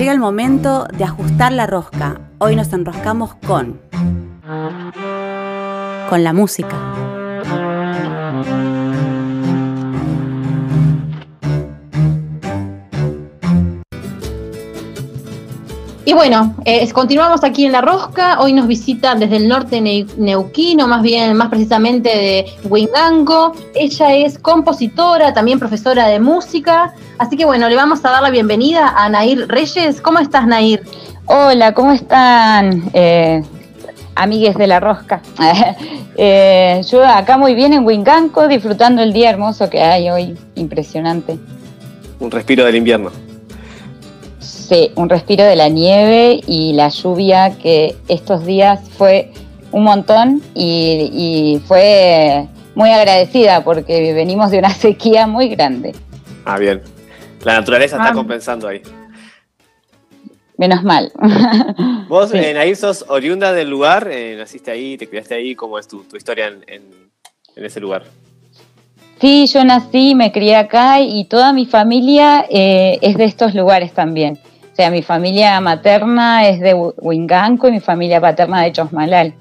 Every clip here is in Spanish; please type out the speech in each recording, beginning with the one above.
Llega el momento de ajustar la rosca. Hoy nos enroscamos con... con la música. Y bueno, eh, continuamos aquí en La Rosca. Hoy nos visita desde el norte neuquino, más bien, más precisamente de Huingango. Ella es compositora, también profesora de música. Así que bueno, le vamos a dar la bienvenida a Nair Reyes. ¿Cómo estás, Nair? Hola, ¿cómo están? Eh, amigues de La Rosca. eh, yo acá muy bien en Huingango, disfrutando el día hermoso que hay hoy. Impresionante. Un respiro del invierno un respiro de la nieve y la lluvia que estos días fue un montón y, fue muy agradecida porque venimos de una sequía muy grande. Ah, bien. La naturaleza está ah. compensando ahí. Menos mal. Vos, en ahí sos oriunda del lugar, eh, naciste ahí, te criaste ahí, ¿cómo es tu, historia en, ese lugar? Sí, yo nací, me crié acá y toda mi familia eh, es de estos lugares también sea, mi familia materna es de Huinganco y mi familia paterna de Chosmalal.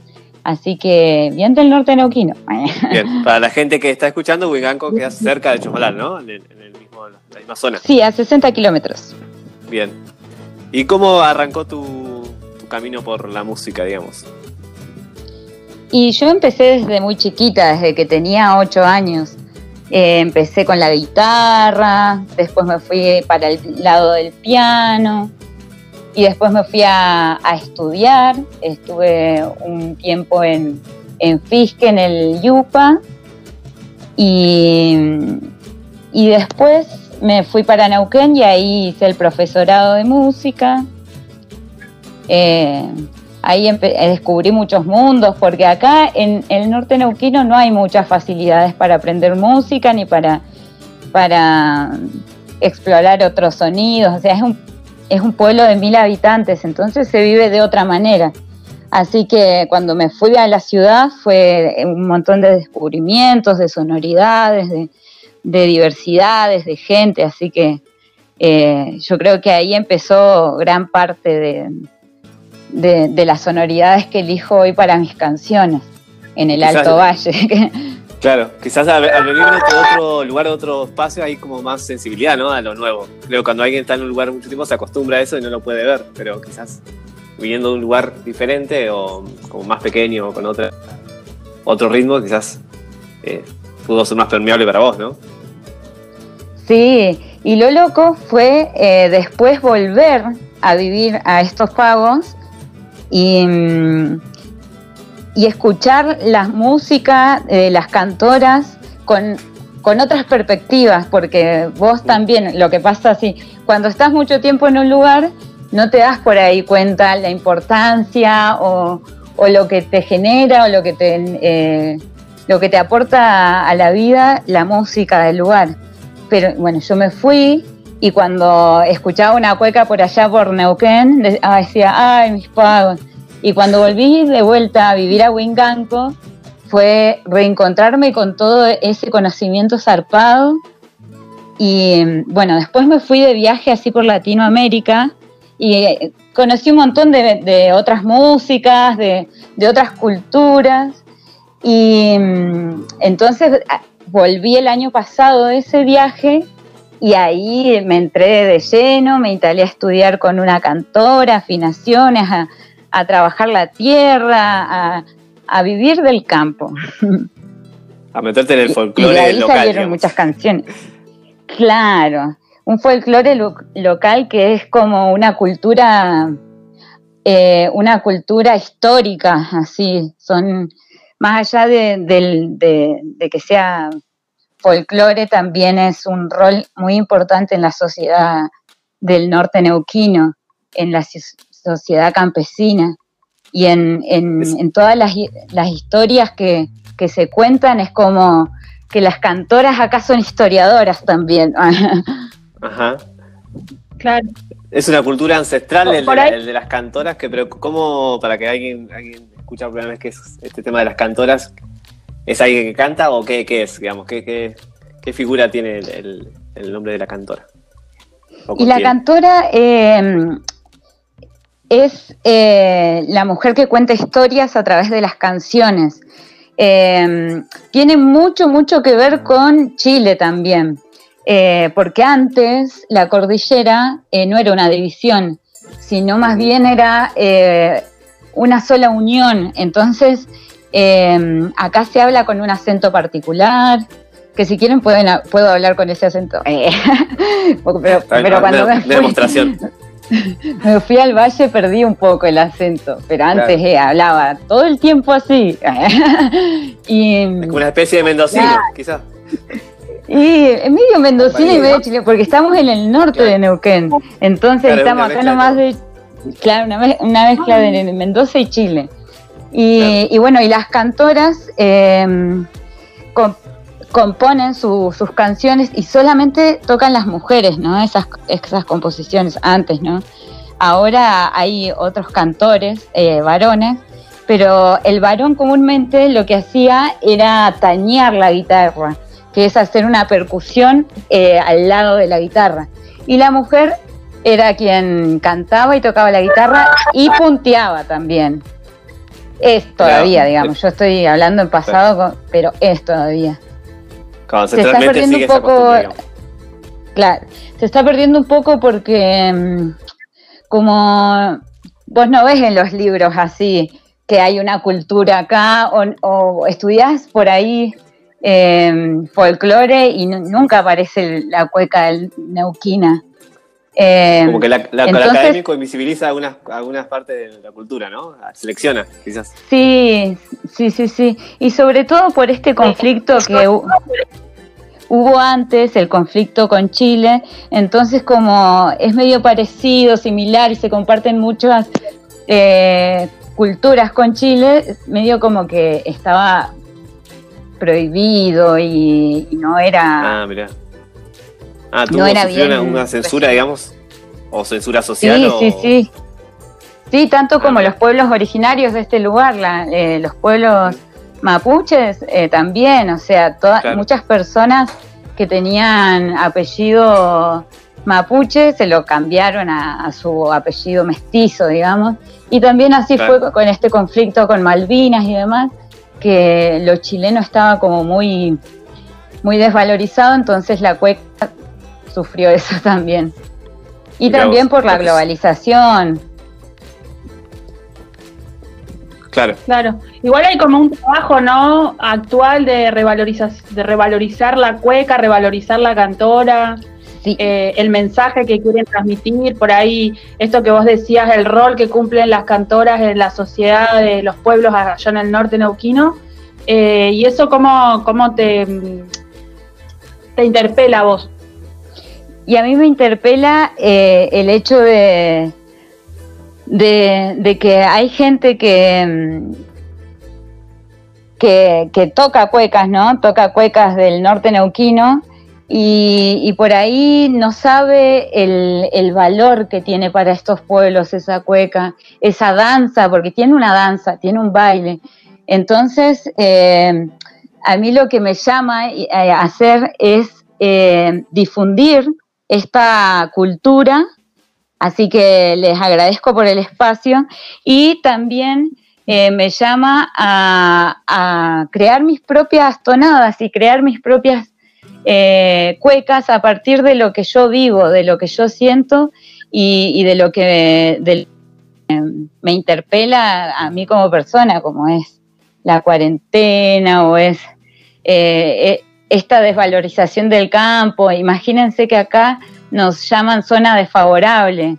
Así que bien del norte neuquino. Bien, para la gente que está escuchando, Huinganco queda cerca de Chosmalal, ¿no? En, el mismo, la misma zona. Sí, a 60 kilómetros. Bien. ¿Y cómo arrancó tu, tu camino por la música, digamos? Y yo empecé desde muy chiquita, desde que tenía 8 años. Eh, empecé con la guitarra, después me fui para el lado del piano y después me fui a, estudiar. Estuve un tiempo en, en Fisque, en el Yupa, y, después me fui para Neuquén y ahí hice el profesorado de música. Eh, ahí descubrí muchos mundos, porque acá en, el norte neuquino no hay muchas facilidades para aprender música ni para, para explorar otros sonidos, o sea, es un, es un pueblo de mil habitantes, entonces se vive de otra manera. Así que cuando me fui a la ciudad fue un montón de descubrimientos, de sonoridades, de, diversidades, de gente, así que eh, yo creo que ahí empezó gran parte de, de, las sonoridades que elijo hoy para mis canciones en el Alto Valle. Claro, quizás al, venir de otro lugar, de otro espacio, hay como más sensibilidad ¿no? a lo nuevo. Creo que cuando alguien está en un lugar mucho tiempo se acostumbra a eso y no lo puede ver, pero quizás viniendo de un lugar diferente o como más pequeño o con otra, otro ritmo, quizás eh, pudo ser más permeable para vos, ¿no? Sí, y lo loco fue eh, después volver a vivir a estos pagos y, y escuchar la música de las cantoras con, otras perspectivas, porque vos también, lo que pasa así, cuando estás mucho tiempo en un lugar, no te das por ahí cuenta la importancia o, lo que te genera o lo que te, eh, lo que te aporta a la vida la música del lugar. Pero bueno, yo me fui y cuando escuchaba una cueca por allá por Neuquén, decía, ay, mis pagos. Y cuando volví de vuelta a vivir a Winganco, fue reencontrarme con todo ese conocimiento zarpado. Y bueno, después me fui de viaje así por Latinoamérica y eh, conocí un montón de, otras músicas, de, de, otras culturas. Y mm, entonces volví el año pasado de ese viaje y ahí me entré de lleno, me instalé a estudiar con una cantora, afinaciones, a, trabajar la tierra, a, vivir del campo. A meterte en el folclore y de ahí salieron muchas canciones. Claro, un folclore local que es como una cultura, eh, una cultura histórica, así, son más allá de que sea folclore también es un rol muy importante en la sociedad del norte neuquino, en la sociedad campesina y en, todas las, historias que, se cuentan es como que las cantoras acá son historiadoras también. Ajá. Claro. Es una cultura ancestral el de, las cantoras, que pero ¿cómo, para que alguien, alguien escucha por primera vez que es este tema de las cantoras, ¿Es alguien que canta o qué, es, digamos? ¿Qué, qué, figura tiene el, nombre de la cantora? Y la cantora, em, es eh, la mujer que cuenta historias a través de las canciones. Eh, tiene mucho, mucho que ver con Chile también, eh, porque antes la cordillera no era una división, sino más bien era una sola unión. Entonces, acá se habla con un acento particular, que si quieren pueden, puedo hablar con ese acento. pero, cuando me demostración. me fui al valle, perdí un poco el acento, pero antes eh, hablaba todo el tiempo así. y, como una especie de mendocino, quizás. Y medio mendocino y medio chile, porque estamos en el norte de Neuquén. Entonces estamos acá nomás de. Claro, una, mezcla de Mendoza y Chile. Y, bueno, y las cantoras eh, componen sus canciones y solamente tocan las mujeres, ¿no? Esas, esas composiciones antes, ¿no? Ahora hay otros cantores, eh, varones, pero el varón comúnmente lo que hacía era tañar la guitarra, que es hacer una percusión eh, al lado de la guitarra. Y la mujer era quien cantaba y tocaba la guitarra y punteaba también. Es todavía, digamos, yo estoy hablando en pasado, pero es todavía se está perdiendo un poco. Claro, se está perdiendo un poco porque mm, como vos no ves en los libros así que hay una cultura acá o, estudiás por ahí em, folclore y nunca aparece la cueca neuquina. Em, como que la, académico invisibiliza algunas, algunas partes de la cultura, ¿no? Selecciona, quizás. Sí, sí, sí, sí. Y sobre todo por este conflicto que hubo antes, el conflicto con Chile, entonces como es medio parecido, similar y se comparten muchas eh, culturas con Chile, medio como que estaba prohibido y, no era... Ah, mira. Ah, tuvo no era bien, una, censura, digamos, o censura social. Sí, sí, sí. Sí, tanto ah, como los pueblos originarios de este lugar, eh, los pueblos mapuches eh, también, o sea, muchas personas que tenían apellido mapuche se lo cambiaron a, su apellido mestizo, digamos, y también así fue con este conflicto con Malvinas y demás, que lo chileno estaba como muy, muy desvalorizado, entonces la cueca sufrió eso también. Y también por la globalización, Claro. Claro. Igual hay como un trabajo, ¿no? Actual de revalorizar, de revalorizar la cueca, revalorizar la cantora, eh, el mensaje que quieren transmitir, por ahí esto que vos decías, el rol que cumplen las cantoras en la sociedad de los pueblos allá en el norte neuquino. Eh, y eso cómo, cómo te, te interpela a vos. Y a mí me interpela eh, el hecho de, de, que hay gente que, mm, que, toca cuecas, ¿no? Toca cuecas del norte neuquino y, por ahí no sabe el, valor que tiene para estos pueblos esa cueca, esa danza, porque tiene una danza, tiene un baile. Entonces, eh, a mí lo que me llama a hacer es eh, difundir esta cultura Así que les agradezco por el espacio. Y también eh, me llama a, crear mis propias tonadas y crear mis propias eh, cuecas a partir de lo que yo vivo, de lo que yo siento y, de lo que me interpela a mí como persona, como es la cuarentena o es eh, esta desvalorización del campo. Imagínense que acá nos llaman zona desfavorable.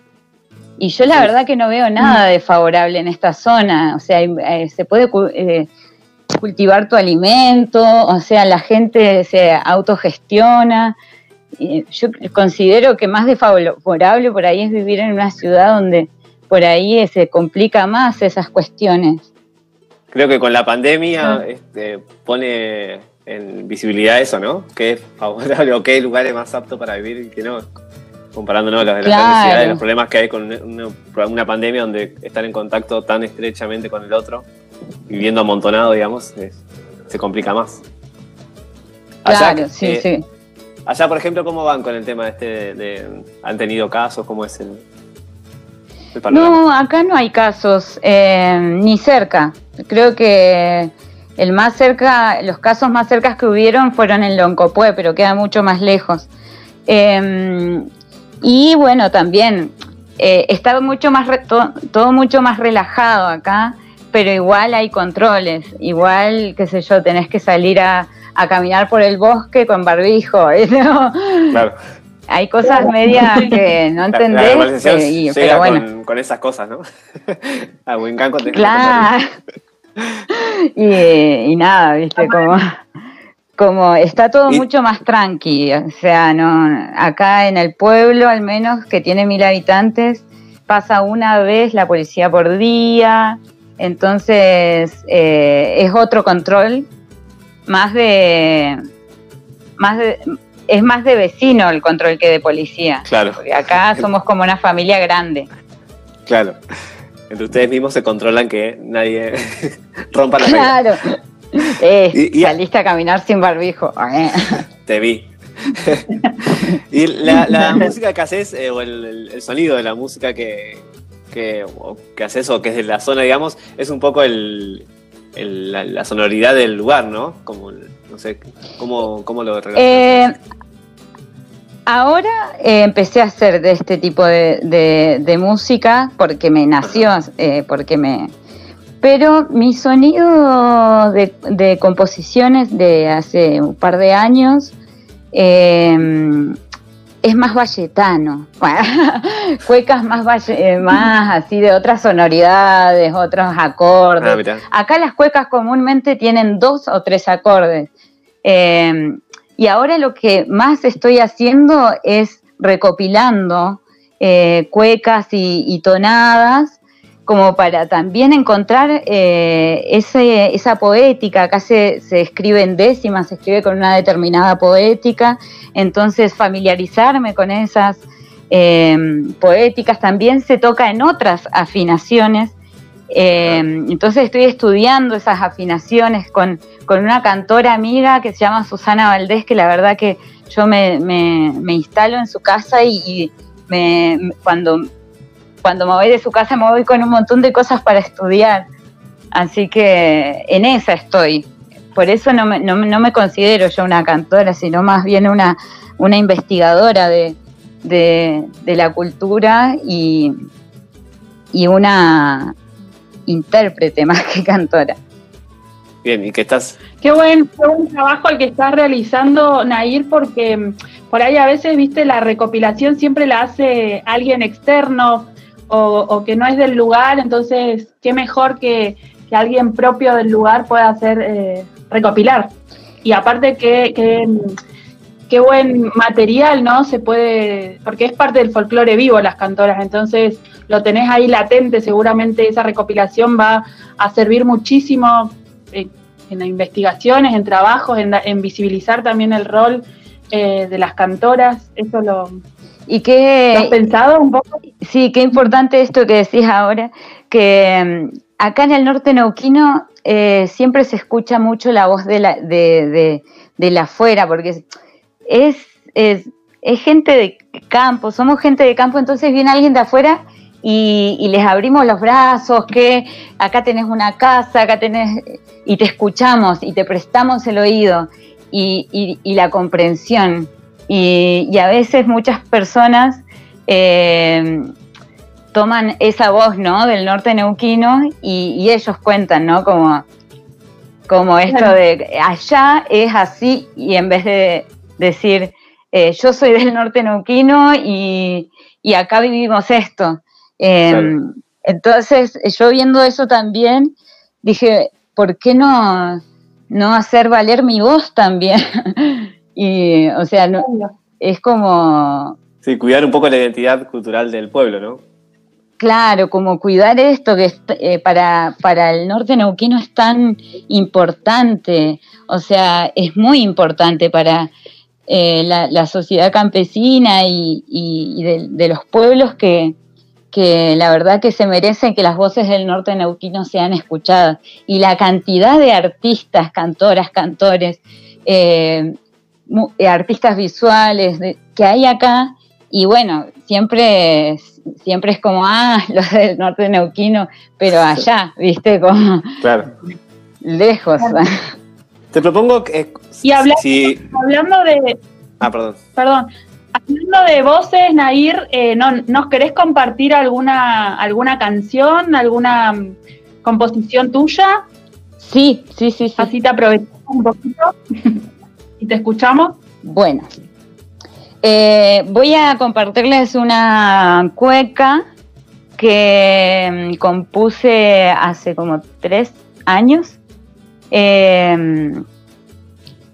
Y yo la verdad que no veo nada desfavorable en esta zona. O sea, eh, se puede eh, cultivar tu alimento, o sea, la gente se autogestiona. yo considero que más desfavorable por ahí es vivir en una ciudad donde por ahí se complica más esas cuestiones. Creo que con la pandemia este, pone en visibilidad eso, ¿no? ¿Qué es favorable o qué lugar es más apto para vivir y qué no? Comparándonos las, necesidades, los problemas que hay con una, pandemia donde están en contacto tan estrechamente con el otro, viviendo amontonado, digamos, se complica más. claro, sí, eh, sí. Allá, por ejemplo, ¿cómo van con el tema este de, ¿Han tenido casos? ¿Cómo es el...? No, acá no hay casos, eh, ni cerca. Creo que el más cerca, los casos más cercas que hubieron fueron en Loncopué, pero queda mucho más lejos. Em, y bueno, también eh, está mucho más todo, mucho más relajado acá, pero igual hay controles, igual, qué sé yo, tenés que salir a, caminar por el bosque con barbijo, Claro. Hay cosas medias que no entendés. y, pero bueno. con, esas cosas, ¿no? a Claro. Y, nada, viste, como, como está todo mucho más tranqui, o sea, no, acá en el pueblo al menos, que tiene mil habitantes, pasa una vez la policía por día, entonces eh, es otro control, más de, más de, es más de vecino el control que de policía. Claro. Porque acá somos como una familia grande. Claro entre ustedes mismos se controlan que nadie rompa la Claro. Eh, saliste a caminar sin barbijo. Te vi. y la, música que haces, eh, o el, sonido de la música que, que, haces, o que es de la zona, digamos, es un poco el, la, sonoridad del lugar, ¿no? Como, no sé, ¿cómo, cómo lo relacionas? Eh, Ahora eh, empecé a hacer de este tipo de, música porque me nació, eh, porque me... Pero mi sonido de, composiciones de hace un par de años em, es más valletano, cuecas más, eh, más así de otras sonoridades, otros acordes. Ah, Acá las cuecas comúnmente tienen dos o tres acordes. Y ahora lo que más estoy haciendo es recopilando eh, cuecas y, tonadas como para también encontrar eh, esa poética. Acá se, escribe en décimas, se escribe con una determinada poética, entonces familiarizarme con esas eh, poéticas también se toca en otras afinaciones eh, entonces estoy estudiando esas afinaciones con, una cantora amiga que se llama Susana Valdés, que la verdad que yo me, instalo en su casa y, cuando, cuando me voy de su casa me voy con un montón de cosas para estudiar. Así que en esa estoy. Por eso no me, considero yo una cantora, sino más bien una, una investigadora de, la cultura y, y una intérprete más que cantora. Bien, ¿y qué estás? Qué buen, trabajo el que estás realizando, Nair, porque mm, por ahí a veces, viste, la recopilación siempre la hace alguien externo o, que no es del lugar, entonces, qué mejor que, alguien propio del lugar pueda hacer eh, recopilar. Y aparte que, que mm, qué buen material, ¿no? Se puede, porque es parte del folclore vivo las cantoras, entonces lo tenés ahí latente, seguramente esa recopilación va a servir muchísimo en, investigaciones, en trabajos, en, visibilizar también el rol eh, de las cantoras, eso lo... ¿Y qué, has pensado un poco? Sí, qué importante esto que decís ahora, que mm, acá en el norte neuquino eh, siempre se escucha mucho la voz de la, de, de la afuera, porque es, es, gente de campo, somos gente de campo, entonces viene alguien de afuera y, les abrimos los brazos, que acá tenés una casa, acá tenés, y te escuchamos y te prestamos el oído y, la comprensión. Y, a veces muchas personas eh, toman esa voz, ¿no? Del norte neuquino y, ellos cuentan, ¿no? Como, como esto de allá es así y en vez de decir, eh, yo soy del norte neuquino y, acá vivimos esto. Em, entonces, yo viendo eso también, dije, ¿por qué no, no hacer valer mi voz también? y, o sea, no, es como... Sí, cuidar un poco la identidad cultural del pueblo, ¿no? Claro, como cuidar esto que eh, para, para el norte neuquino es tan importante, o sea, es muy importante para eh, la, sociedad campesina y, de, los pueblos que, la verdad que se merecen que las voces del norte neuquino sean escuchadas. Y la cantidad de artistas, cantoras, cantores, eh, artistas visuales que hay acá Y bueno, siempre, siempre es como, ah, los del norte neuquino, pero allá, viste, como Claro. lejos. Te propongo que. eh, Y si- Hablando de, Ah, perdón. perdón, hablando de voces, Nair, eh, ¿no, ¿nos querés compartir alguna, alguna canción, alguna mm, composición tuya? Sí, sí, sí, sí. Así te aprovechamos un poquito y te escuchamos. Bueno, eh, voy a compartirles una cueca que mm, compuse hace como tres años, eh,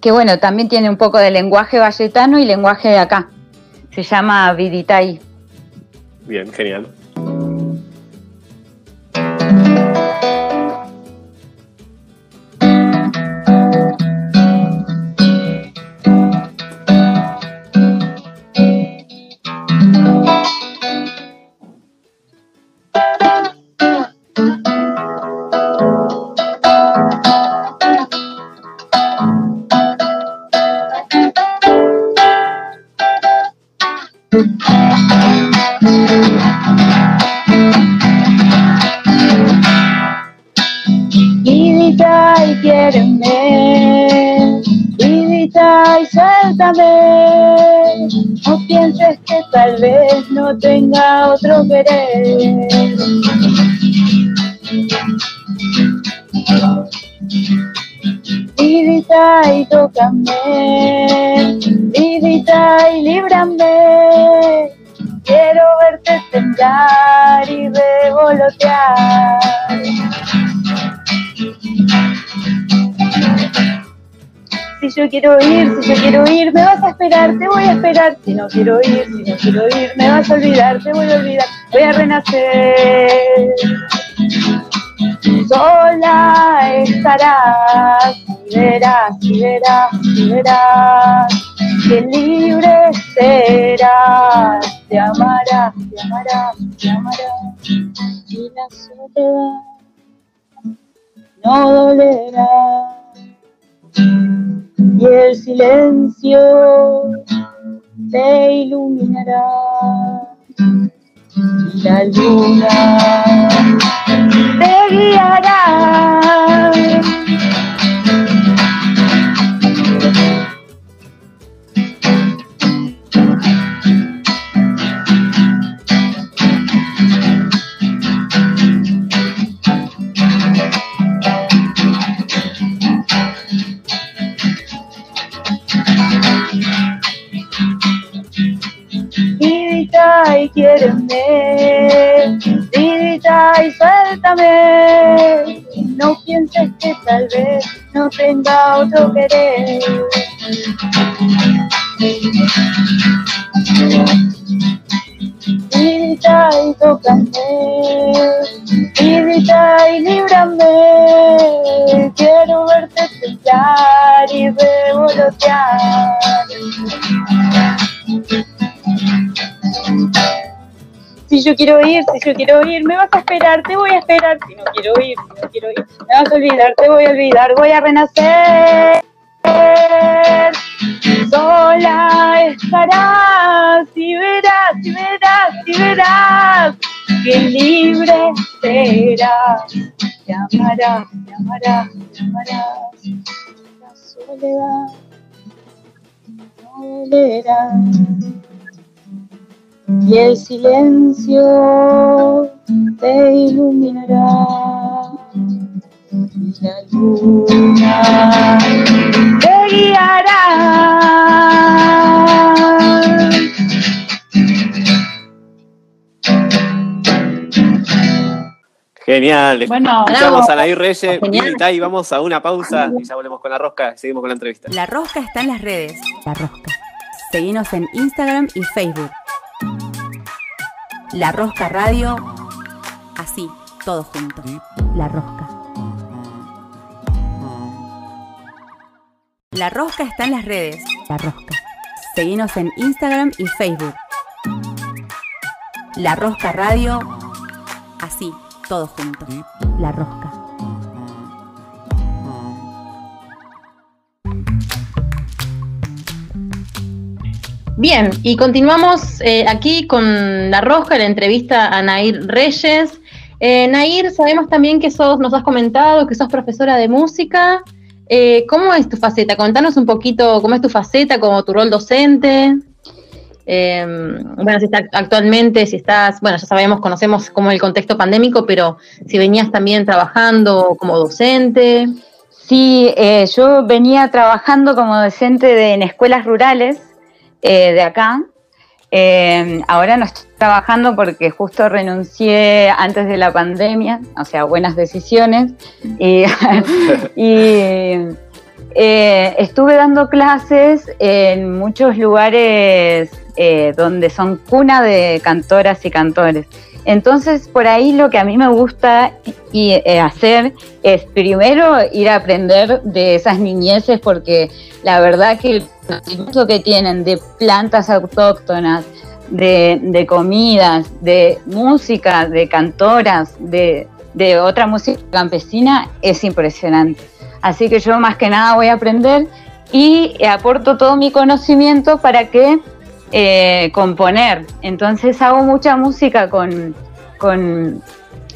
que bueno, también tiene un poco de lenguaje valletano y lenguaje de acá. Se llama Viditay. Bien, genial. Quiero verte temblar y revolotear. Si yo quiero ir, si yo quiero ir, me vas a esperar, te voy a esperar. Si no quiero ir, si no quiero ir, me vas a olvidar, te voy a olvidar, voy a renacer. Sola estarás, y verás, y verás, y verás, que libre serás, te amarás, te amarás, te amarás, y la soledad no dolerá. Y el silencio te iluminará. Y la luna te guiará. Quiéreme, vidita y suéltame. No pienses que tal vez no tenga otro querer. Vidita y tócame, vidita y yo quiero ir, si yo quiero ir, me vas a esperar, te voy a esperar. Si no quiero ir, si no quiero ir, me vas a olvidar, te voy a olvidar, voy a renacer. Sola estarás y verás, y verás, y verás que libre serás. Te amarás, te. La soledad no y el silencio te iluminará y la luna te guiará. Genial. Bueno, Escuchamos bravo. a Nair Reyes y vamos a una pausa y ya volvemos con la rosca y seguimos con la entrevista. La Rosca está en las redes. La Rosca. Seguinos en Instagram y Facebook. La Rosca Radio. Así, todo junto. La Rosca. La Rosca está en las redes. La Rosca. Seguinos en Instagram y Facebook. La Rosca Radio. Así, todo junto. La Rosca. Bien, y continuamos eh, aquí con La Roja, la entrevista a Nair Reyes. Eh, Nair, sabemos también que sos, nos has comentado que sos profesora de música. Eh, ¿Cómo es tu faceta? Contanos un poquito cómo es tu faceta, como tu rol docente. bueno, si está actualmente, si estás, bueno, ya sabemos, conocemos como el contexto pandémico, pero si venías también trabajando como docente. Sí, yo venía trabajando como docente en escuelas rurales eh, de acá. Eh, ahora no estoy trabajando porque justo renuncié antes de la pandemia, o sea, buenas decisiones. Y, eh, estuve dando clases en muchos lugares donde son cuna de cantoras y cantores. Entonces, por ahí lo que a mí me gusta y, hacer es primero ir a aprender de esas niñeces, porque la verdad que el que tienen de plantas autóctonas, de, comidas, de música, de cantoras, de, otra música campesina, es impresionante. Así que yo más que nada voy a aprender y aporto todo mi conocimiento para que eh, componer. Entonces hago mucha música con, con,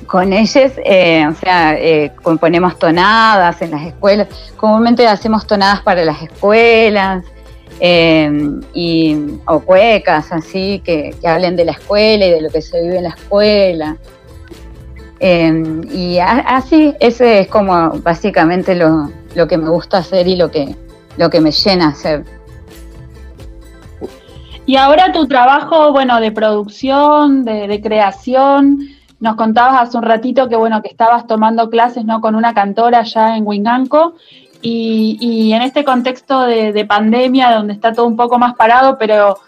con ellos, eh, o sea, eh, componemos tonadas en las escuelas, comúnmente hacemos tonadas para las escuelas, y, o cuecas así que, hablen de la escuela y de lo que se vive en la escuela. Y así, ese es como básicamente lo, que me gusta hacer y lo que, lo que me llena hacer. Y ahora tu trabajo, bueno, de producción, de, creación, nos contabas hace un ratito que, bueno, que estabas tomando clases, ¿no? Con una cantora ya en Winganco y, en este contexto de, pandemia, donde está todo un poco más parado, pero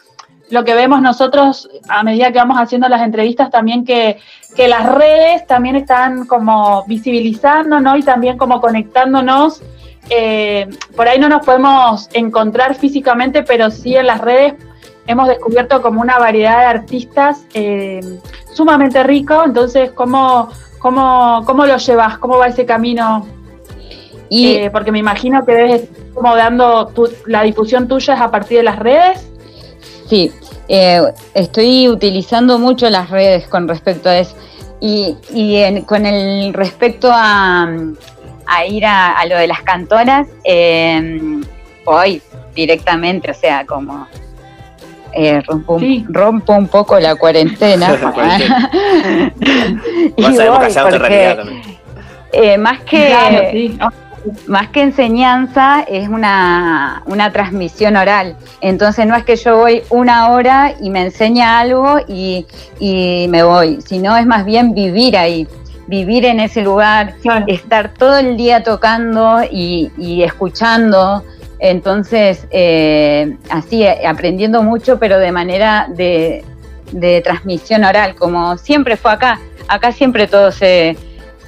lo que vemos nosotros a medida que vamos haciendo las entrevistas también que, las redes también están como visibilizando, ¿no? Y también como conectándonos. Eh, por ahí no nos podemos encontrar físicamente, pero sí en las redes hemos descubierto como una variedad de artistas eh, sumamente rico. Entonces, ¿cómo, cómo, ¿cómo lo llevas? ¿Cómo va ese camino eh, porque me imagino que debes como dando la difusión tuya es a partir de las redes. Sí, eh, estoy utilizando mucho las redes con respecto a eso. Y, con el respecto a, ir a, lo de las cantoras, em, voy directamente, o sea, como eh, rompo, un poco la cuarentena. y voy porque, más que más que enseñanza, es una, transmisión oral. Entonces no es que yo voy una hora y me enseña algo y, me voy, sino es más bien vivir ahí, vivir en ese lugar, estar todo el día tocando y, escuchando. Entonces, eh, así, aprendiendo mucho, pero de manera de, de transmisión oral, como siempre fue acá. Acá siempre todo se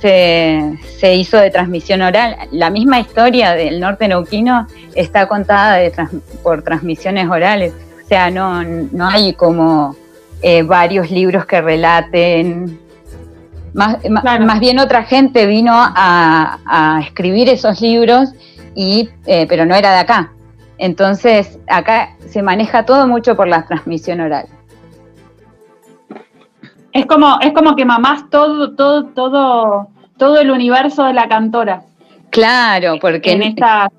se, hizo de transmisión oral. La misma historia del norte neuquino está contada por transmisiones orales. O sea, no, no hay como eh, varios libros que relaten. Más, más, bien otra gente vino a, escribir esos libros, y, eh, pero no era de acá. Entonces, acá se maneja todo mucho por la transmisión oral. Es como, es como que mamás todo, todo, todo todo el universo de la cantora. Claro, porque en esta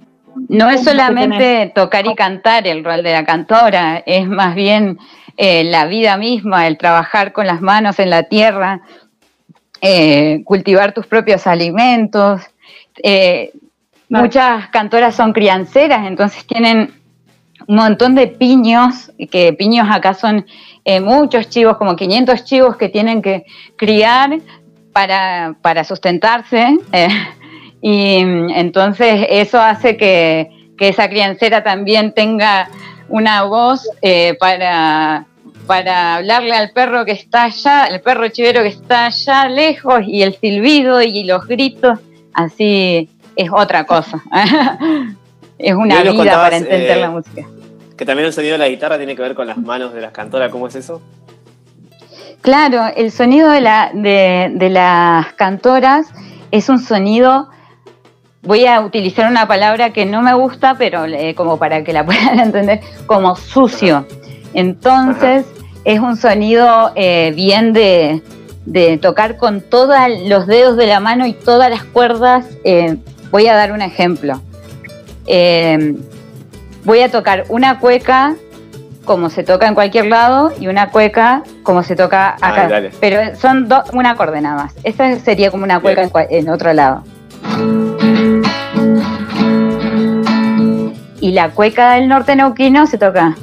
no es solamente tocar y cantar el rol de la cantora, es más bien eh, la vida misma, el trabajar con las manos en la tierra, eh, cultivar tus propios alimentos. Eh, muchas cantoras son crianceras, entonces tienen un montón de piños, que piños acá son muchos chivos, como 500 chivos que tienen que criar para, para sustentarse. Eh, y entonces eso hace que, esa criancera también tenga una voz eh, para, para hablarle al perro que está allá, el perro chivero que está allá lejos, y el silbido y los gritos, así es otra cosa. es una vida para entender la eh, música. Que también el sonido de la guitarra tiene que ver con las manos de las cantoras, ¿cómo es eso? Claro, el sonido de, la, de, las cantoras es un sonido, voy a utilizar una palabra que no me gusta, pero como para que la puedan entender, como sucio. Entonces es un sonido eh, bien de, de tocar con todos los dedos de la mano y todas las cuerdas. Eh, voy a dar un ejemplo. Eh, voy a tocar una cueca como se toca en cualquier lado y una cueca como se toca acá. Pero son dos, una acorde nada más. Esta sería como una cueca en, otro lado. Y la cueca del norte neuquino se toca.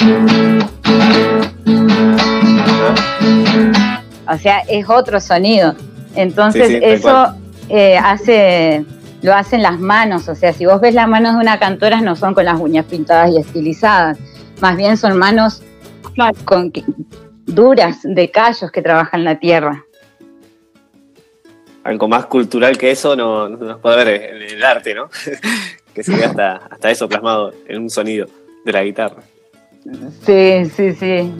O sea, es otro sonido. Entonces eso eh, hace, lo hacen las manos. O sea, si vos ves las manos de una cantora no son con las uñas pintadas y estilizadas. Más bien son manos con, duras de callos que trabajan la tierra. Algo más cultural que eso no, no puede ver en el arte, ¿no? que se ve hasta, hasta eso plasmado en un sonido de la guitarra. Sí, sí, sí.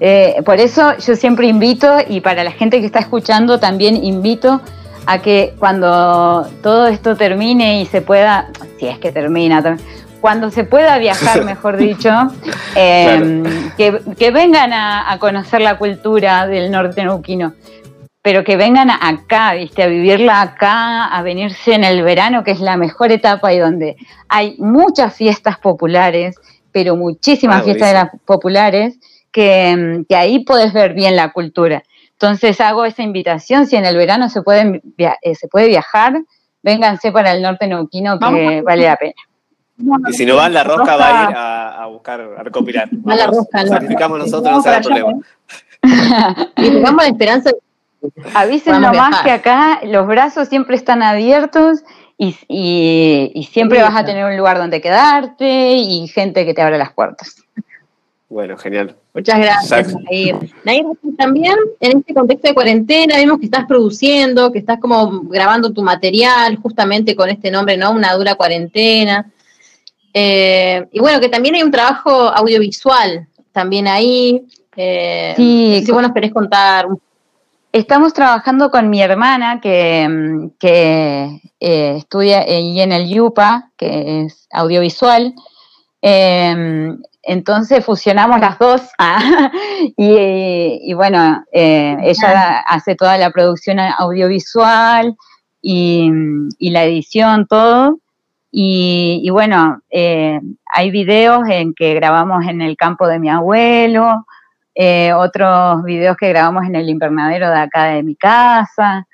Eh, por eso yo siempre invito, y para la gente que está escuchando también invito a que cuando todo esto termine y se pueda, si es que termina, cuando se pueda viajar, mejor dicho, em, que, vengan a, conocer la cultura del norte neuquino, pero que vengan acá, ¿viste? a vivirla acá, a venirse en el verano, que es la mejor etapa y donde hay muchas fiestas populares, pero muchísimas ah, fiestas populares que, ahí puedes ver bien la cultura. Entonces hago esa invitación, si en el verano se, pueden, eh, se puede viajar, vénganse para el norte neuquino que vale la pena. Y si no van, la rosca va a ir a, buscar, a recopilar. Va la rosca, sacrificamos nosotros, no será problema. y tengamos la esperanza Avisen nomás que acá los brazos siempre están abiertos y, y siempre vas a tener un lugar donde quedarte y gente que te abra las puertas. Bueno, genial. Muchas gracias, Nair. Nair, también en este contexto de cuarentena vemos que estás produciendo, que estás como grabando tu material justamente con este nombre, ¿no? Una dura cuarentena. Eh, y bueno, que también hay un trabajo audiovisual también ahí. Eh, sí, si vos nos querés contar. Estamos trabajando con mi hermana que, que eh, estudia ahí en el YUPA, que es audiovisual. Entonces fusionamos las dos ah, y, bueno, eh, ella hace toda la producción audiovisual y, la edición, todo. Y, bueno, eh, hay videos en que grabamos en el campo de mi abuelo, eh, otros videos que grabamos en el invernadero de acá de mi casa.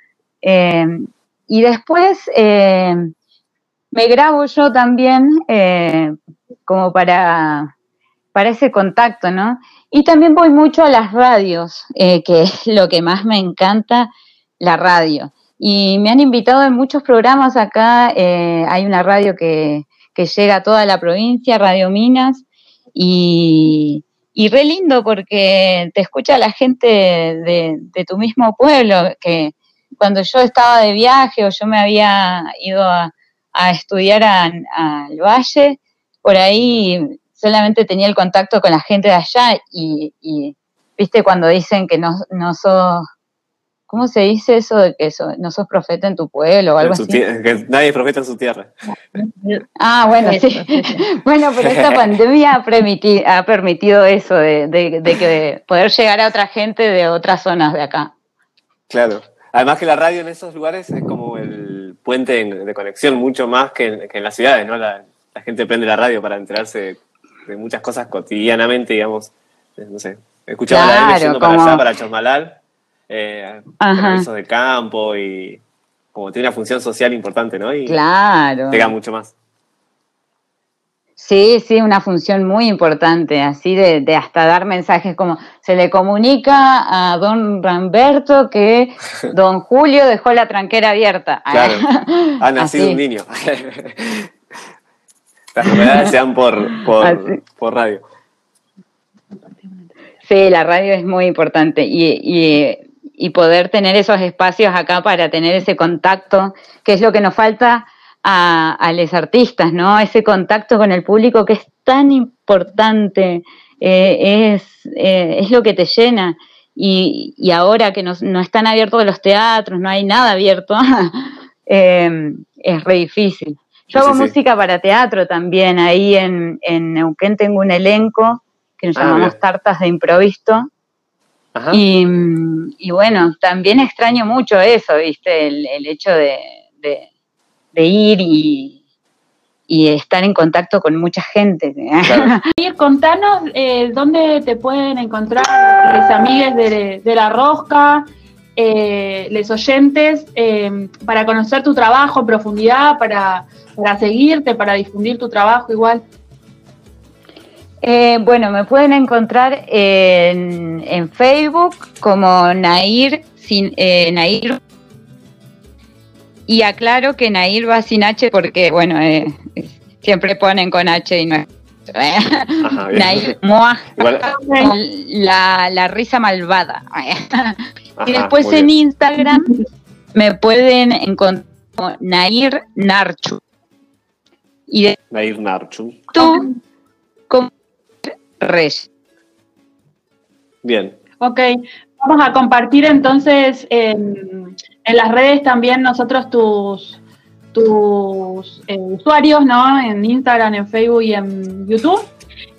y después me grabo yo también como para para ese contacto, ¿no? Y también voy mucho a las radios, eh, que es lo que más me encanta, la radio. Y me han invitado en muchos programas acá, eh, hay una radio que, llega a toda la provincia, Radio Minas, y, y re lindo porque te escucha la gente de, tu mismo pueblo, que cuando yo estaba de viaje o yo me había ido a, estudiar al Valle, por ahí solamente tenía el contacto con la gente de allá y, viste cuando dicen que no, no sos, ¿cómo se dice eso de que no sos profeta en tu pueblo o algo así? Que nadie es profeta en su tierra. Ah, bueno, sí. bueno, pero esta pandemia ha, permitido, ha permitido eso, de, que poder llegar a otra gente de otras zonas de acá. Claro. Además que la radio en esos lugares es como el puente de conexión mucho más que en, las ciudades, ¿no? La, la gente prende la radio para enterarse de muchas cosas cotidianamente, digamos. Eh, no sé, escuchaba claro, la yendo para allá, para Chosmalal, eh, de campo y como tiene una función social importante, ¿no? Y claro. Pega mucho más. Sí, sí, una función muy importante, así de, hasta dar mensajes como se le comunica a don Ramberto que don Julio dejó la tranquera abierta. Claro, ha nacido un niño. Las novedades sean por, por, radio. Sí, la radio es muy importante y, y, poder tener esos espacios acá para tener ese contacto, que es lo que nos falta a, los artistas, ¿no? Ese contacto con el público que es tan importante, eh, es, eh, es lo que te llena. Y, y ahora que no, no, están abiertos los teatros, no hay nada abierto, eh, es re difícil. Yo hago música para teatro también. Ahí en, Neuquén tengo un elenco que nos Ah, llamamos bien. tartas de improviso. Ajá. Y, y bueno, también extraño mucho eso, ¿viste? El, el hecho de, de- de ir y, y estar en contacto con mucha gente. Claro. Contanos eh, dónde te pueden encontrar los amigues de, de La Rosca, eh, los oyentes, eh, para conocer tu trabajo en profundidad, para, para seguirte, para difundir tu trabajo igual. Eh, bueno, me pueden encontrar en, en Facebook como Nair, sin, eh, Nair. Y aclaro que Nair va sin H porque, bueno, siempre ponen con H y no. Ajá, bien. Nair Moa, la, la risa malvada. ajá, y después en bien. Instagram me pueden encontrar como Nair Narchu. Y de Nair Narchu. tú como Reyes. Bien. Ok, vamos a compartir entonces en, en las redes también nosotros tus, tus eh, usuarios, ¿no? En Instagram, en Facebook y en YouTube.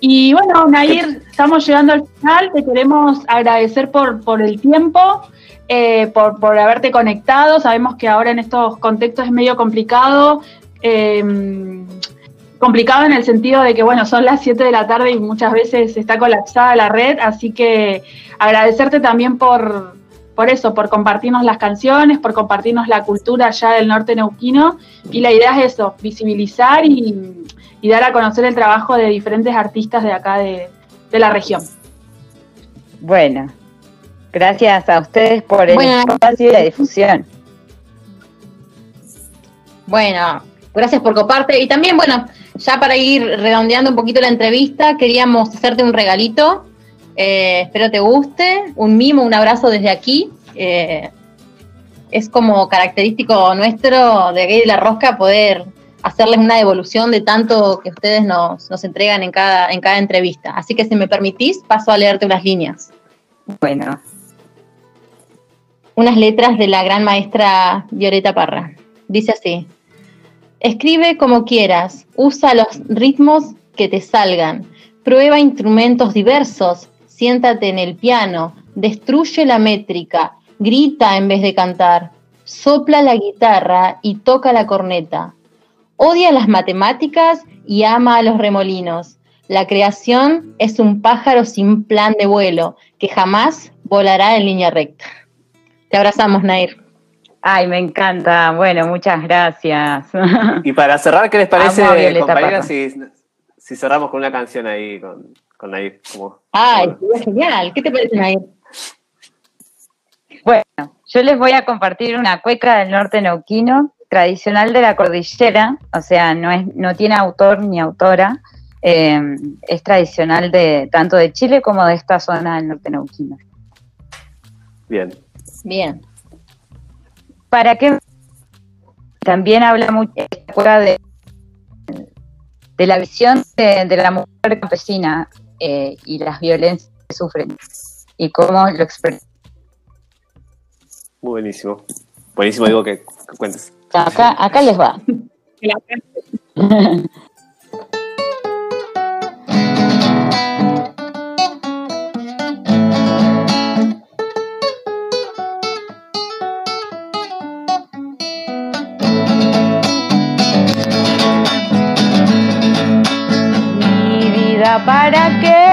Y bueno, Nair, estamos llegando al final. Te queremos agradecer por, por el tiempo, eh, por, por haberte conectado. Sabemos que ahora en estos contextos es medio complicado. eh, complicado en el sentido de que, bueno, son las 7 de la tarde y muchas veces está colapsada la red, así que agradecerte también por, por eso, por compartirnos las canciones, por compartirnos la cultura allá del norte neuquino. Y la idea es eso, visibilizar y, y dar a conocer el trabajo de diferentes artistas de acá de, de la región. Bueno, gracias a ustedes por el Bueno. espacio y la difusión. Bueno, gracias por coparte. Y también, bueno, ya para ir redondeando un poquito la entrevista, queríamos hacerte un regalito. Eh, espero te guste. Un mimo, un abrazo desde aquí. Eh, es como característico nuestro de aquí de la rosca poder hacerles una devolución de tanto que ustedes nos, nos entregan en cada, en cada entrevista. Así que si me permitís, paso a leerte unas líneas. Bueno, unas letras de la gran maestra Violeta Parra. Dice así, escribe como quieras, usa los ritmos que te salgan, prueba instrumentos diversos, siéntate en el piano, destruye la métrica, grita en vez de cantar, sopla la guitarra y toca la corneta. Odia las matemáticas y ama a los remolinos. La creación es un pájaro sin plan de vuelo que jamás volará en línea recta. Te abrazamos, Nair. ay, me encanta. Bueno, muchas gracias. Y para cerrar, ¿qué les parece, compañeras, si, si cerramos con una canción ahí con, con Nair? Como, Ay, como- genial. ¿Qué te parece, Nair? Bueno, yo les voy a compartir una cueca del norte neuquino, tradicional de la cordillera, o sea, no, es, no tiene autor ni autora, eh, es tradicional de tanto de Chile como de esta zona del norte neuquino. Bien. Bien. ¿Para qué? También habla mucho esta cueca de, de la visión de, de la mujer campesina eh, y las violencias que sufren y cómo lo expresa. Muy buenísimo. Buenísimo, digo que, que cuentes. Acá, acá les va. para qué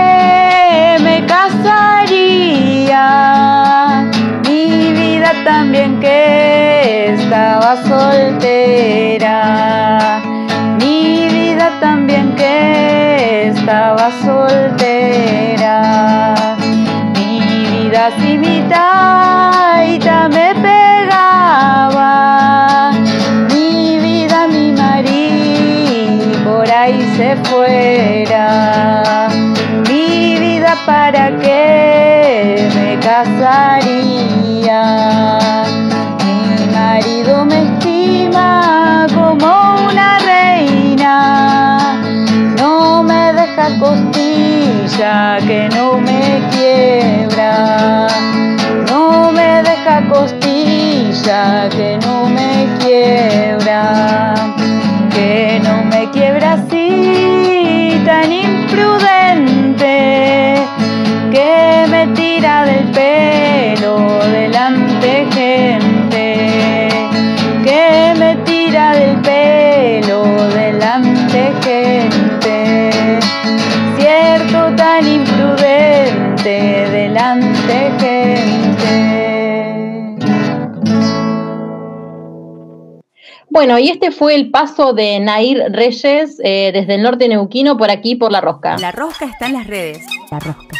Bueno, y este fue el paso de Nair Reyes eh, desde el norte neuquino por aquí, por La Rosca. La Rosca está en las redes. La Rosca.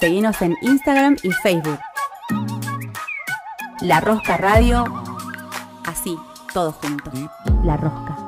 Seguinos en Instagram y Facebook. La Rosca Radio. Así, todos juntos. La Rosca.